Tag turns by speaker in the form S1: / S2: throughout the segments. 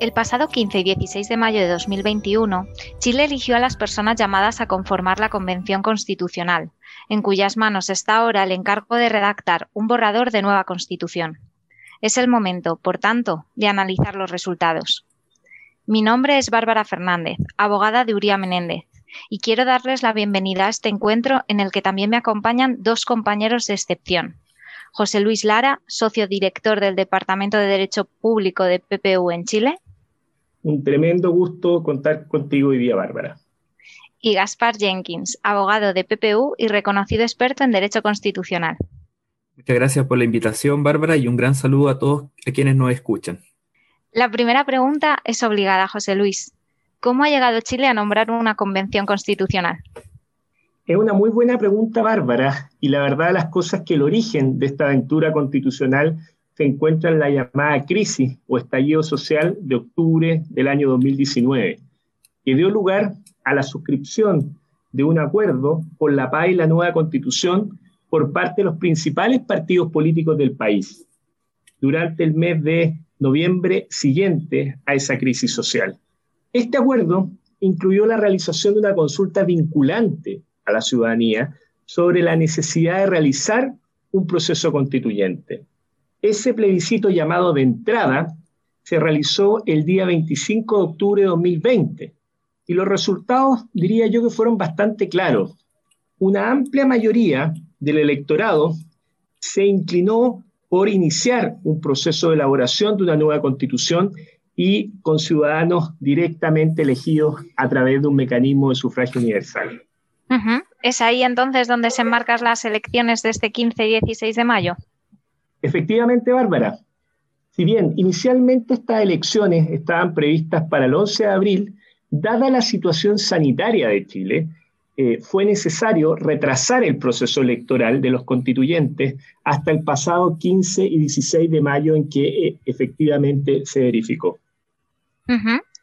S1: El pasado 15 y 16 de mayo de 2021, Chile eligió a las personas llamadas a conformar la Convención Constitucional, en cuyas manos está ahora el encargo de redactar un borrador de nueva Constitución. Es el momento, por tanto, de analizar los resultados. Mi nombre es Bárbara Fernández, abogada de Uría Menéndez, y quiero darles la bienvenida a este encuentro en el que también me acompañan dos compañeros de excepción. José Luis Lara, socio director del Departamento de Derecho Público de PPU en Chile,
S2: un tremendo gusto contar contigo hoy día, Bárbara.
S1: Y Gaspar Jenkins, abogado de PPU y reconocido experto en Derecho Constitucional.
S3: Muchas gracias por la invitación, Bárbara, y un gran saludo a todos a quienes nos escuchan.
S1: La primera pregunta es obligada, José Luis. ¿Cómo ha llegado Chile a nombrar una convención constitucional?
S2: Es una muy buena pregunta, Bárbara, y la verdad las cosas que el origen de esta aventura constitucional se encuentra en la llamada crisis o estallido social de octubre del año 2019, que dio lugar a la suscripción de un acuerdo por la paz y la nueva constitución por parte de los principales partidos políticos del país durante el mes de noviembre siguiente a esa crisis social. Este acuerdo incluyó la realización de una consulta vinculante a la ciudadanía sobre la necesidad de realizar un proceso constituyente. Ese plebiscito llamado de entrada se realizó el día 25 de octubre de 2020 y los resultados diría yo que fueron bastante claros. Una amplia mayoría del electorado se inclinó por iniciar un proceso de elaboración de una nueva constitución y con ciudadanos directamente elegidos a través de un mecanismo de sufragio universal.
S1: ¿Es ahí entonces donde se enmarcan las elecciones de este 15 y 16 de mayo?
S2: Efectivamente, Bárbara, si bien inicialmente estas elecciones estaban previstas para el 11 de abril, dada la situación sanitaria de Chile, eh, fue necesario retrasar el proceso electoral de los constituyentes hasta el pasado 15 y 16 de mayo en que eh, efectivamente se verificó.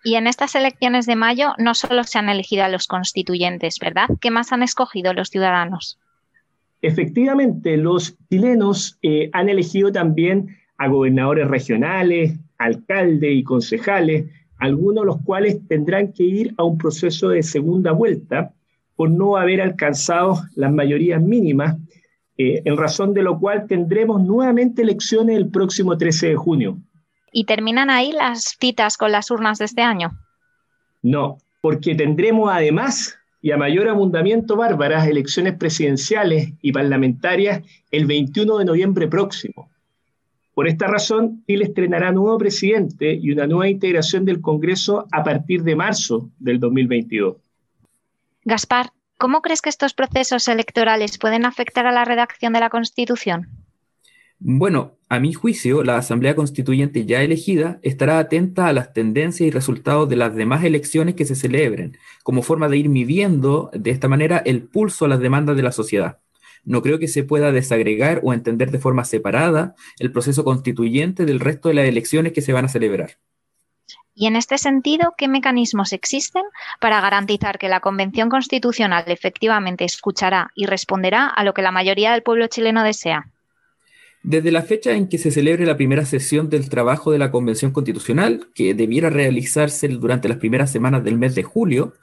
S1: Y en estas elecciones de mayo no solo se han elegido a los constituyentes, ¿verdad? ¿Qué más han escogido los ciudadanos?
S2: Efectivamente, los chilenos eh, han elegido también a gobernadores regionales, alcaldes y concejales, algunos de los cuales tendrán que ir a un proceso de segunda vuelta por no haber alcanzado las mayorías mínimas, eh, en razón de lo cual tendremos nuevamente elecciones el próximo 13 de junio.
S1: ¿Y terminan ahí las citas con las urnas de este año?
S2: No, porque tendremos además y a mayor abundamiento bárbaras elecciones presidenciales y parlamentarias el 21 de noviembre próximo. Por esta razón, Chile estrenará nuevo presidente y una nueva integración del Congreso a partir de marzo del 2022.
S1: Gaspar, ¿cómo crees que estos procesos electorales pueden afectar a la redacción de la Constitución?
S3: Bueno, a mi juicio, la Asamblea Constituyente ya elegida estará atenta a las tendencias y resultados de las demás elecciones que se celebren, como forma de ir midiendo de esta manera el pulso a las demandas de la sociedad. No creo que se pueda desagregar o entender de forma separada el proceso constituyente del resto de las elecciones que se van a celebrar.
S1: Y en este sentido, ¿qué mecanismos existen para garantizar que la Convención Constitucional efectivamente escuchará y responderá a lo que la mayoría del pueblo chileno desea?
S3: Desde la fecha en que se celebre la primera sesión del trabajo de la Convención Constitucional, que debiera realizarse durante las primeras semanas del mes de julio,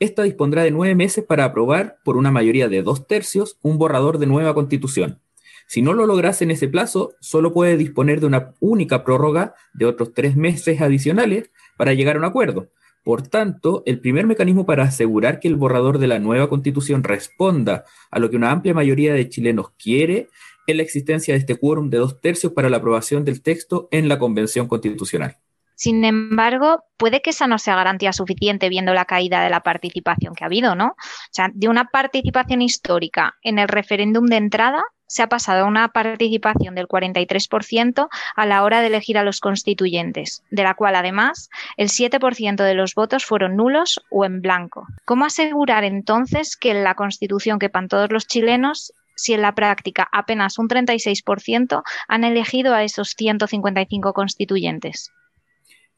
S3: esta dispondrá de nueve meses para aprobar, por una mayoría de dos tercios, un borrador de nueva constitución. Si no lo lograse en ese plazo, solo puede disponer de una única prórroga de otros tres meses adicionales para llegar a un acuerdo. Por tanto, el primer mecanismo para asegurar que el borrador de la nueva constitución responda a lo que una amplia mayoría de chilenos quiere en la existencia de este quórum de dos tercios para la aprobación del texto en la Convención Constitucional.
S1: Sin embargo, puede que esa no sea garantía suficiente viendo la caída de la participación que ha habido, ¿no? O sea, de una participación histórica en el referéndum de entrada se ha pasado a una participación del 43% a la hora de elegir a los constituyentes, de la cual además el 7% de los votos fueron nulos o en blanco. ¿Cómo asegurar entonces que en la Constitución quepan todos los chilenos si en la práctica apenas un 36% han elegido a esos 155 constituyentes?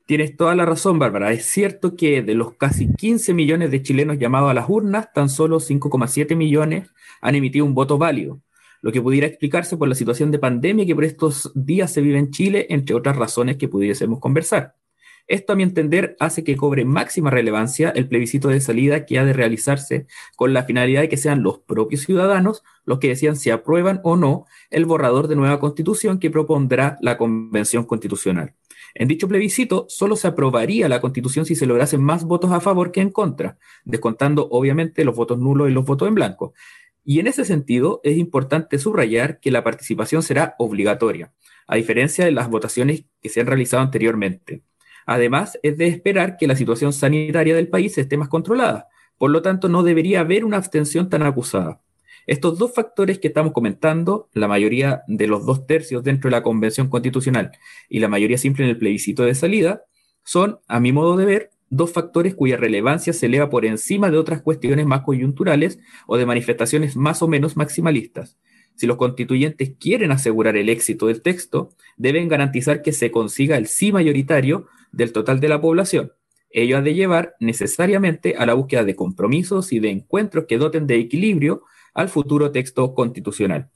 S3: Tienes toda la razón, Bárbara. Es cierto que de los casi 15 millones de chilenos llamados a las urnas, tan solo 5,7 millones han emitido un voto válido, lo que pudiera explicarse por la situación de pandemia que por estos días se vive en Chile, entre otras razones que pudiésemos conversar. Esto, a mi entender, hace que cobre máxima relevancia el plebiscito de salida que ha de realizarse con la finalidad de que sean los propios ciudadanos los que decían si aprueban o no el borrador de nueva constitución que propondrá la Convención Constitucional. En dicho plebiscito, solo se aprobaría la constitución si se lograsen más votos a favor que en contra, descontando obviamente los votos nulos y los votos en blanco. Y en ese sentido, es importante subrayar que la participación será obligatoria, a diferencia de las votaciones que se han realizado anteriormente. Además, es de esperar que la situación sanitaria del país esté más controlada. Por lo tanto, no debería haber una abstención tan acusada. Estos dos factores que estamos comentando, la mayoría de los dos tercios dentro de la Convención Constitucional y la mayoría simple en el plebiscito de salida, son, a mi modo de ver, dos factores cuya relevancia se eleva por encima de otras cuestiones más coyunturales o de manifestaciones más o menos maximalistas. Si los constituyentes quieren asegurar el éxito del texto, deben garantizar que se consiga el sí mayoritario del total de la población. Ello ha de llevar necesariamente a la búsqueda de compromisos y de encuentros que doten de equilibrio al futuro texto constitucional.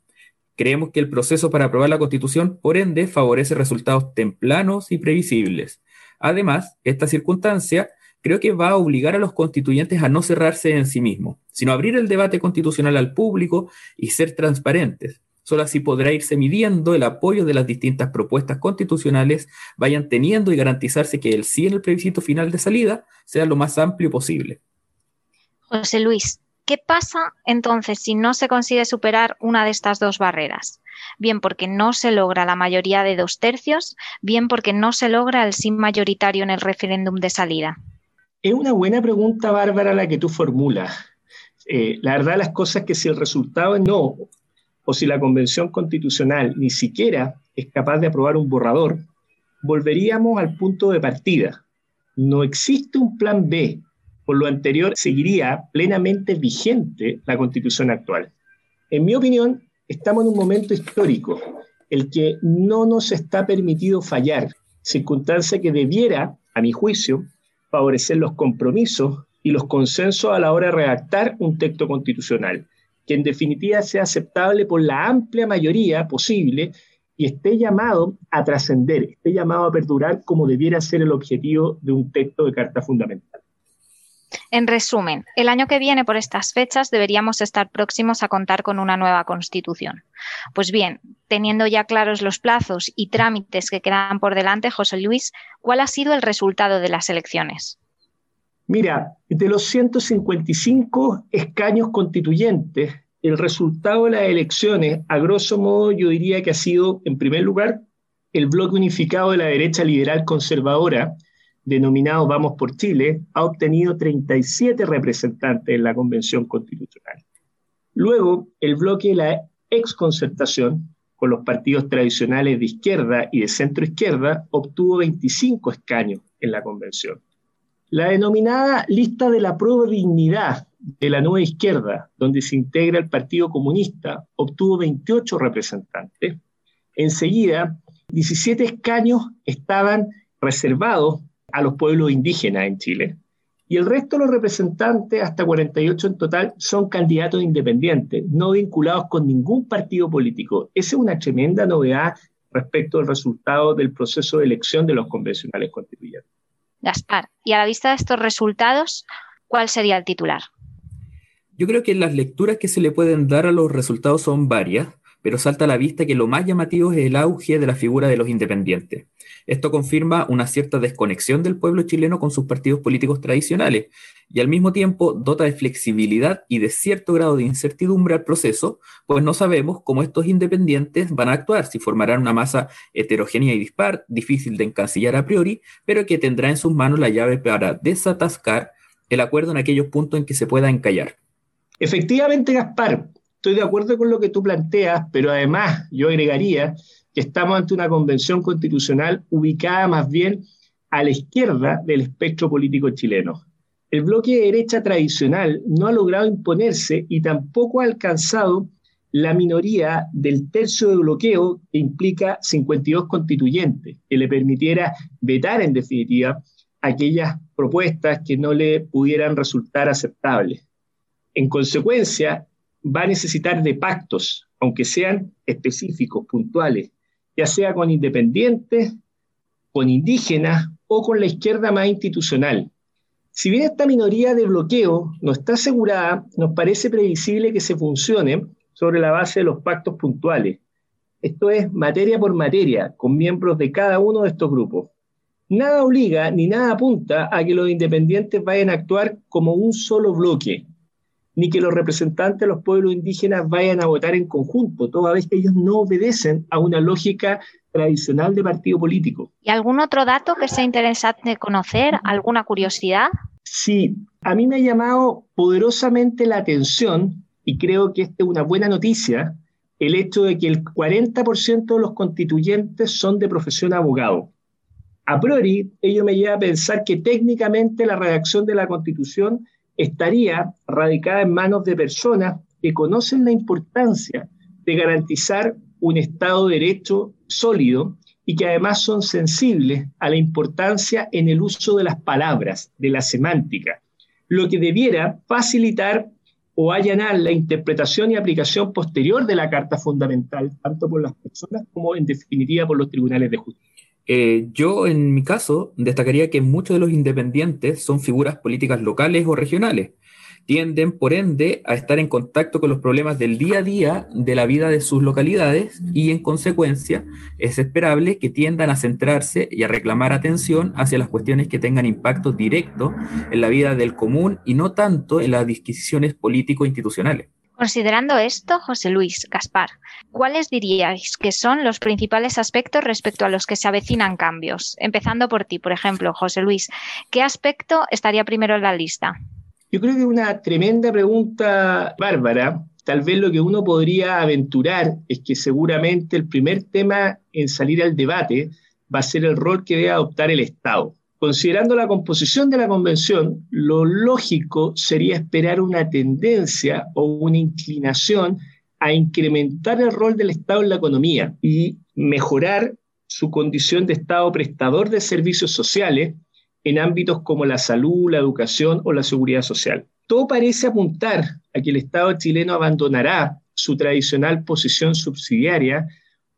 S3: Creemos que el proceso para aprobar la Constitución, por ende, favorece resultados templanos y previsibles. Además, esta circunstancia creo que va a obligar a los constituyentes a no cerrarse en sí mismos, sino abrir el debate constitucional al público y ser transparentes. Solo así podrá irse midiendo el apoyo de las distintas propuestas constitucionales, vayan teniendo y garantizarse que el sí en el plebiscito final de salida sea lo más amplio posible.
S1: José Luis, ¿qué pasa entonces si no se consigue superar una de estas dos barreras? Bien porque no se logra la mayoría de dos tercios, bien porque no se logra el sí mayoritario en el referéndum de salida.
S2: Es una buena pregunta, Bárbara, la que tú formulas. Eh, la verdad, las cosas que si el resultado es no, o si la Convención Constitucional ni siquiera es capaz de aprobar un borrador, volveríamos al punto de partida. No existe un plan B. Por lo anterior, seguiría plenamente vigente la Constitución actual. En mi opinión, estamos en un momento histórico, el que no nos está permitido fallar, circunstancia que debiera, a mi juicio, favorecer los compromisos y los consensos a la hora de redactar un texto constitucional que en definitiva sea aceptable por la amplia mayoría posible y esté llamado a trascender, esté llamado a perdurar como debiera ser el objetivo de un texto de Carta Fundamental.
S1: En resumen, el año que viene por estas fechas deberíamos estar próximos a contar con una nueva constitución. Pues bien, teniendo ya claros los plazos y trámites que quedan por delante, José Luis, ¿cuál ha sido el resultado de las elecciones?
S2: Mira, de los 155 escaños constituyentes, el resultado de las elecciones, a grosso modo, yo diría que ha sido, en primer lugar, el bloque unificado de la derecha liberal conservadora, denominado Vamos por Chile, ha obtenido 37 representantes en la Convención Constitucional. Luego, el bloque de la exconcertación, con los partidos tradicionales de izquierda y de centro izquierda, obtuvo 25 escaños en la Convención. La denominada lista de la dignidad de la nueva izquierda, donde se integra el Partido Comunista, obtuvo 28 representantes. Enseguida, 17 escaños estaban reservados a los pueblos indígenas en Chile. Y el resto de los representantes, hasta 48 en total, son candidatos independientes, no vinculados con ningún partido político. Esa es una tremenda novedad respecto al resultado del proceso de elección de los convencionales constituyentes.
S1: Gaspar, y a la vista de estos resultados, ¿cuál sería el titular?
S3: Yo creo que las lecturas que se le pueden dar a los resultados son varias, pero salta a la vista que lo más llamativo es el auge de la figura de los independientes. Esto confirma una cierta desconexión del pueblo chileno con sus partidos políticos tradicionales y al mismo tiempo dota de flexibilidad y de cierto grado de incertidumbre al proceso, pues no sabemos cómo estos independientes van a actuar, si formarán una masa heterogénea y dispar, difícil de encasillar a priori, pero que tendrá en sus manos la llave para desatascar el acuerdo en aquellos puntos en que se pueda encallar.
S2: Efectivamente, Gaspar, estoy de acuerdo con lo que tú planteas, pero además yo agregaría estamos ante una convención constitucional ubicada más bien a la izquierda del espectro político chileno. El bloque de derecha tradicional no ha logrado imponerse y tampoco ha alcanzado la minoría del tercio de bloqueo que implica 52 constituyentes, que le permitiera vetar en definitiva aquellas propuestas que no le pudieran resultar aceptables. En consecuencia, va a necesitar de pactos, aunque sean específicos, puntuales, ya sea con independientes, con indígenas o con la izquierda más institucional. Si bien esta minoría de bloqueo no está asegurada, nos parece previsible que se funcione sobre la base de los pactos puntuales. Esto es materia por materia, con miembros de cada uno de estos grupos. Nada obliga ni nada apunta a que los independientes vayan a actuar como un solo bloque, ni que los representantes de los pueblos indígenas vayan a votar en conjunto, toda vez que ellos no obedecen a una lógica tradicional de partido político.
S1: ¿Y algún otro dato que sea interesante conocer? ¿Alguna curiosidad?
S2: Sí, a mí me ha llamado poderosamente la atención, y creo que esta es una buena noticia, el hecho de que el 40% de los constituyentes son de profesión abogado. A priori, ello me lleva a pensar que técnicamente la redacción de la Constitución estaría radicada en manos de personas que conocen la importancia de garantizar un Estado de Derecho sólido y que además son sensibles a la importancia en el uso de las palabras, de la semántica, lo que debiera facilitar o allanar la interpretación y aplicación posterior de la Carta Fundamental, tanto por las personas como en definitiva por los tribunales de justicia.
S3: Eh, yo, en mi caso, destacaría que muchos de los independientes son figuras políticas locales o regionales. Tienden, por ende, a estar en contacto con los problemas del día a día de la vida de sus localidades y, en consecuencia, es esperable que tiendan a centrarse y a reclamar atención hacia las cuestiones que tengan impacto directo en la vida del común y no tanto en las disquisiciones político-institucionales.
S1: Considerando esto, José Luis, Gaspar, ¿cuáles diríais que son los principales aspectos respecto a los que se avecinan cambios? Empezando por ti, por ejemplo, José Luis, ¿qué aspecto estaría primero en la lista?
S2: Yo creo que una tremenda pregunta, Bárbara. Tal vez lo que uno podría aventurar es que seguramente el primer tema en salir al debate va a ser el rol que debe adoptar el Estado. Considerando la composición de la convención, lo lógico sería esperar una tendencia o una inclinación a incrementar el rol del Estado en la economía y mejorar su condición de Estado prestador de servicios sociales en ámbitos como la salud, la educación o la seguridad social. Todo parece apuntar a que el Estado chileno abandonará su tradicional posición subsidiaria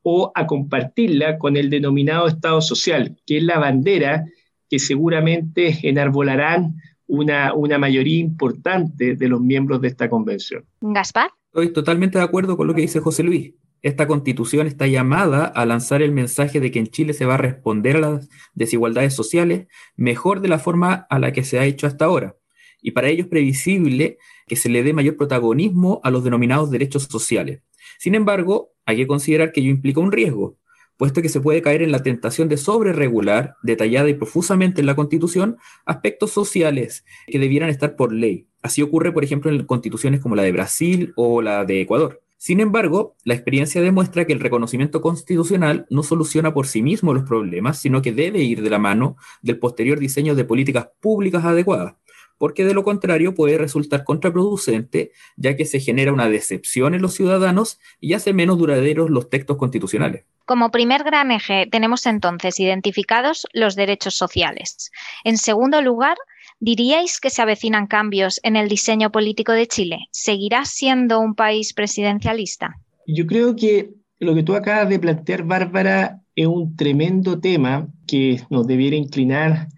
S2: o a compartirla con el denominado Estado social, que es la bandera que seguramente enarbolarán una, una mayoría importante de los miembros de esta convención.
S1: Gaspar.
S3: Estoy totalmente de acuerdo con lo que dice José Luis. Esta constitución está llamada a lanzar el mensaje de que en Chile se va a responder a las desigualdades sociales mejor de la forma a la que se ha hecho hasta ahora. Y para ello es previsible que se le dé mayor protagonismo a los denominados derechos sociales. Sin embargo, hay que considerar que ello implica un riesgo, puesto que se puede caer en la tentación de sobreregular, detallada y profusamente en la Constitución, aspectos sociales que debieran estar por ley. Así ocurre, por ejemplo, en constituciones como la de Brasil o la de Ecuador. Sin embargo, la experiencia demuestra que el reconocimiento constitucional no soluciona por sí mismo los problemas, sino que debe ir de la mano del posterior diseño de políticas públicas adecuadas porque de lo contrario puede resultar contraproducente, ya que se genera una decepción en los ciudadanos y hace menos duraderos los textos constitucionales.
S1: Como primer gran eje tenemos entonces identificados los derechos sociales. En segundo lugar, ¿diríais que se avecinan cambios en el diseño político de Chile? ¿Seguirá siendo un país presidencialista?
S2: Yo creo que lo que tú acabas de plantear, Bárbara, es un tremendo tema que nos debiera inclinar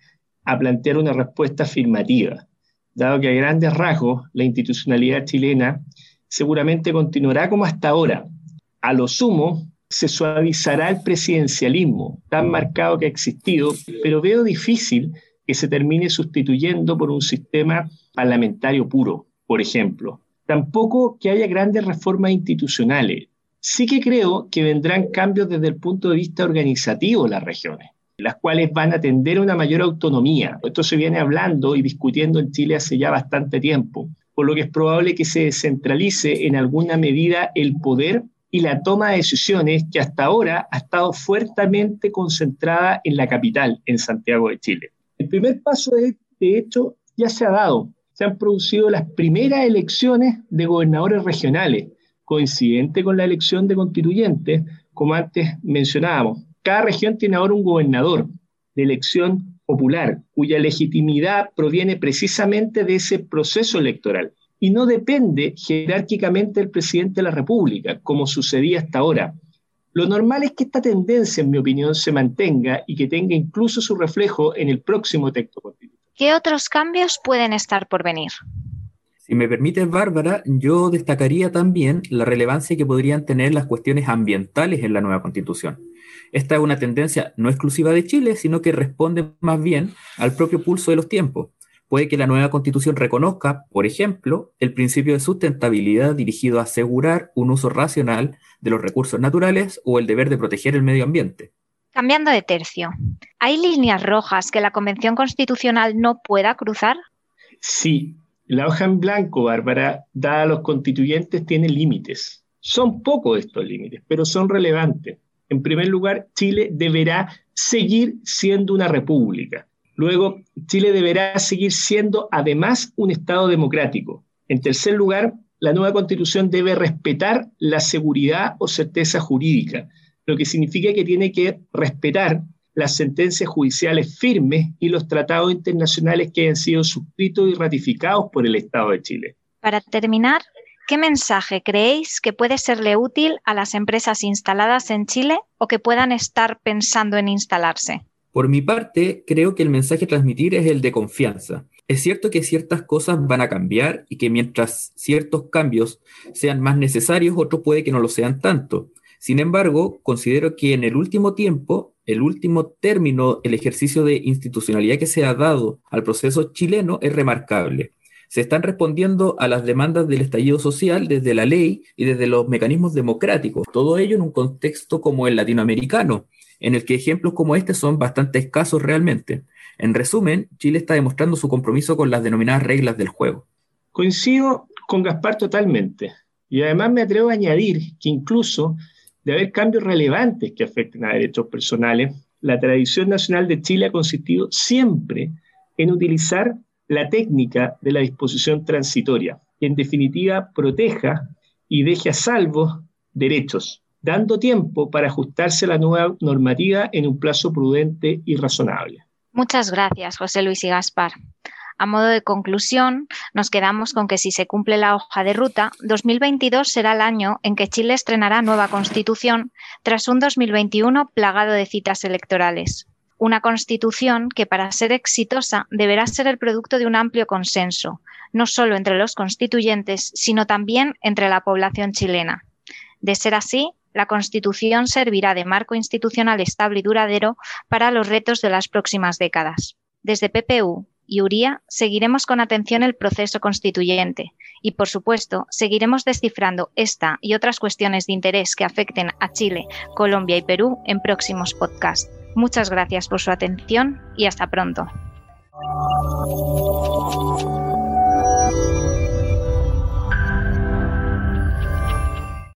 S2: a plantear una respuesta afirmativa dado que a grandes rasgos la institucionalidad chilena seguramente continuará como hasta ahora. A lo sumo, se suavizará el presidencialismo tan marcado que ha existido, pero veo difícil que se termine sustituyendo por un sistema parlamentario puro, por ejemplo. Tampoco que haya grandes reformas institucionales. Sí que creo que vendrán cambios desde el punto de vista organizativo en las regiones las cuales van a tender a una mayor autonomía. Esto se viene hablando y discutiendo en Chile hace ya bastante tiempo, por lo que es probable que se descentralice en alguna medida el poder y la toma de decisiones que hasta ahora ha estado fuertemente concentrada en la capital, en Santiago de Chile. El primer paso, de, de hecho, ya se ha dado. Se han producido las primeras elecciones de gobernadores regionales, coincidente con la elección de constituyentes, como antes mencionábamos. Cada región tiene ahora un gobernador de elección popular, cuya legitimidad proviene precisamente de ese proceso electoral y no depende jerárquicamente del presidente de la República, como sucedía hasta ahora. Lo normal es que esta tendencia, en mi opinión, se mantenga y que tenga incluso su reflejo en el próximo texto constitucional.
S1: ¿Qué otros cambios pueden estar por venir?
S3: Si me permite, Bárbara, yo destacaría también la relevancia que podrían tener las cuestiones ambientales en la nueva constitución. Esta es una tendencia no exclusiva de Chile, sino que responde más bien al propio pulso de los tiempos puede que la nueva constitución reconozca, por ejemplo, el principio de sustentabilidad dirigido a asegurar un uso racional de los recursos naturales o el deber de proteger el medio ambiente.
S1: Cambiando de tercio, ¿hay líneas rojas que la Convención Constitucional no pueda cruzar?
S2: Sí, la hoja en blanco, Bárbara, dada a los constituyentes, tiene límites. Son pocos estos límites, pero son relevantes. En primer lugar, Chile deberá seguir siendo una república. Luego, Chile deberá seguir siendo además un Estado democrático. En tercer lugar, la nueva constitución debe respetar la seguridad o certeza jurídica, lo que significa que tiene que respetar las sentencias judiciales firmes y los tratados internacionales que han sido suscritos y ratificados por el Estado de Chile.
S1: Para terminar, ¿qué mensaje creéis que puede serle útil a las empresas instaladas en Chile o que puedan estar pensando en instalarse?
S3: Por mi parte, creo que el mensaje a transmitir es el de confianza. Es cierto que ciertas cosas van a cambiar y que mientras ciertos cambios sean más necesarios, otros puede que no lo sean tanto. Sin embargo, considero que en el último tiempo, el último término, el ejercicio de institucionalidad que se ha dado al proceso chileno es remarcable. Se están respondiendo a las demandas del estallido social desde la ley y desde los mecanismos democráticos. Todo ello en un contexto como el latinoamericano, en el que ejemplos como este son bastante escasos realmente. En resumen, Chile está demostrando su compromiso con las denominadas reglas del juego.
S2: Coincido con Gaspar totalmente. Y además me atrevo a añadir que incluso de haber cambios relevantes que afecten a derechos personales, la tradición nacional de Chile ha consistido siempre en utilizar la técnica de la disposición transitoria, que en definitiva proteja y deje a salvo derechos, dando tiempo para ajustarse a la nueva normativa en un plazo prudente y razonable.
S1: Muchas gracias, José Luis y Gaspar. A modo de conclusión, nos quedamos con que si se cumple la hoja de ruta, 2022 será el año en que Chile estrenará nueva constitución tras un 2021 plagado de citas electorales. Una constitución que para ser exitosa deberá ser el producto de un amplio consenso, no solo entre los constituyentes, sino también entre la población chilena. De ser así, la Constitución servirá de marco institucional estable y duradero para los retos de las próximas décadas. Desde PPU y URIA seguiremos con atención el proceso constituyente y, por supuesto, seguiremos descifrando esta y otras cuestiones de interés que afecten a Chile, Colombia y Perú en próximos podcasts. Muchas gracias por su atención y hasta pronto.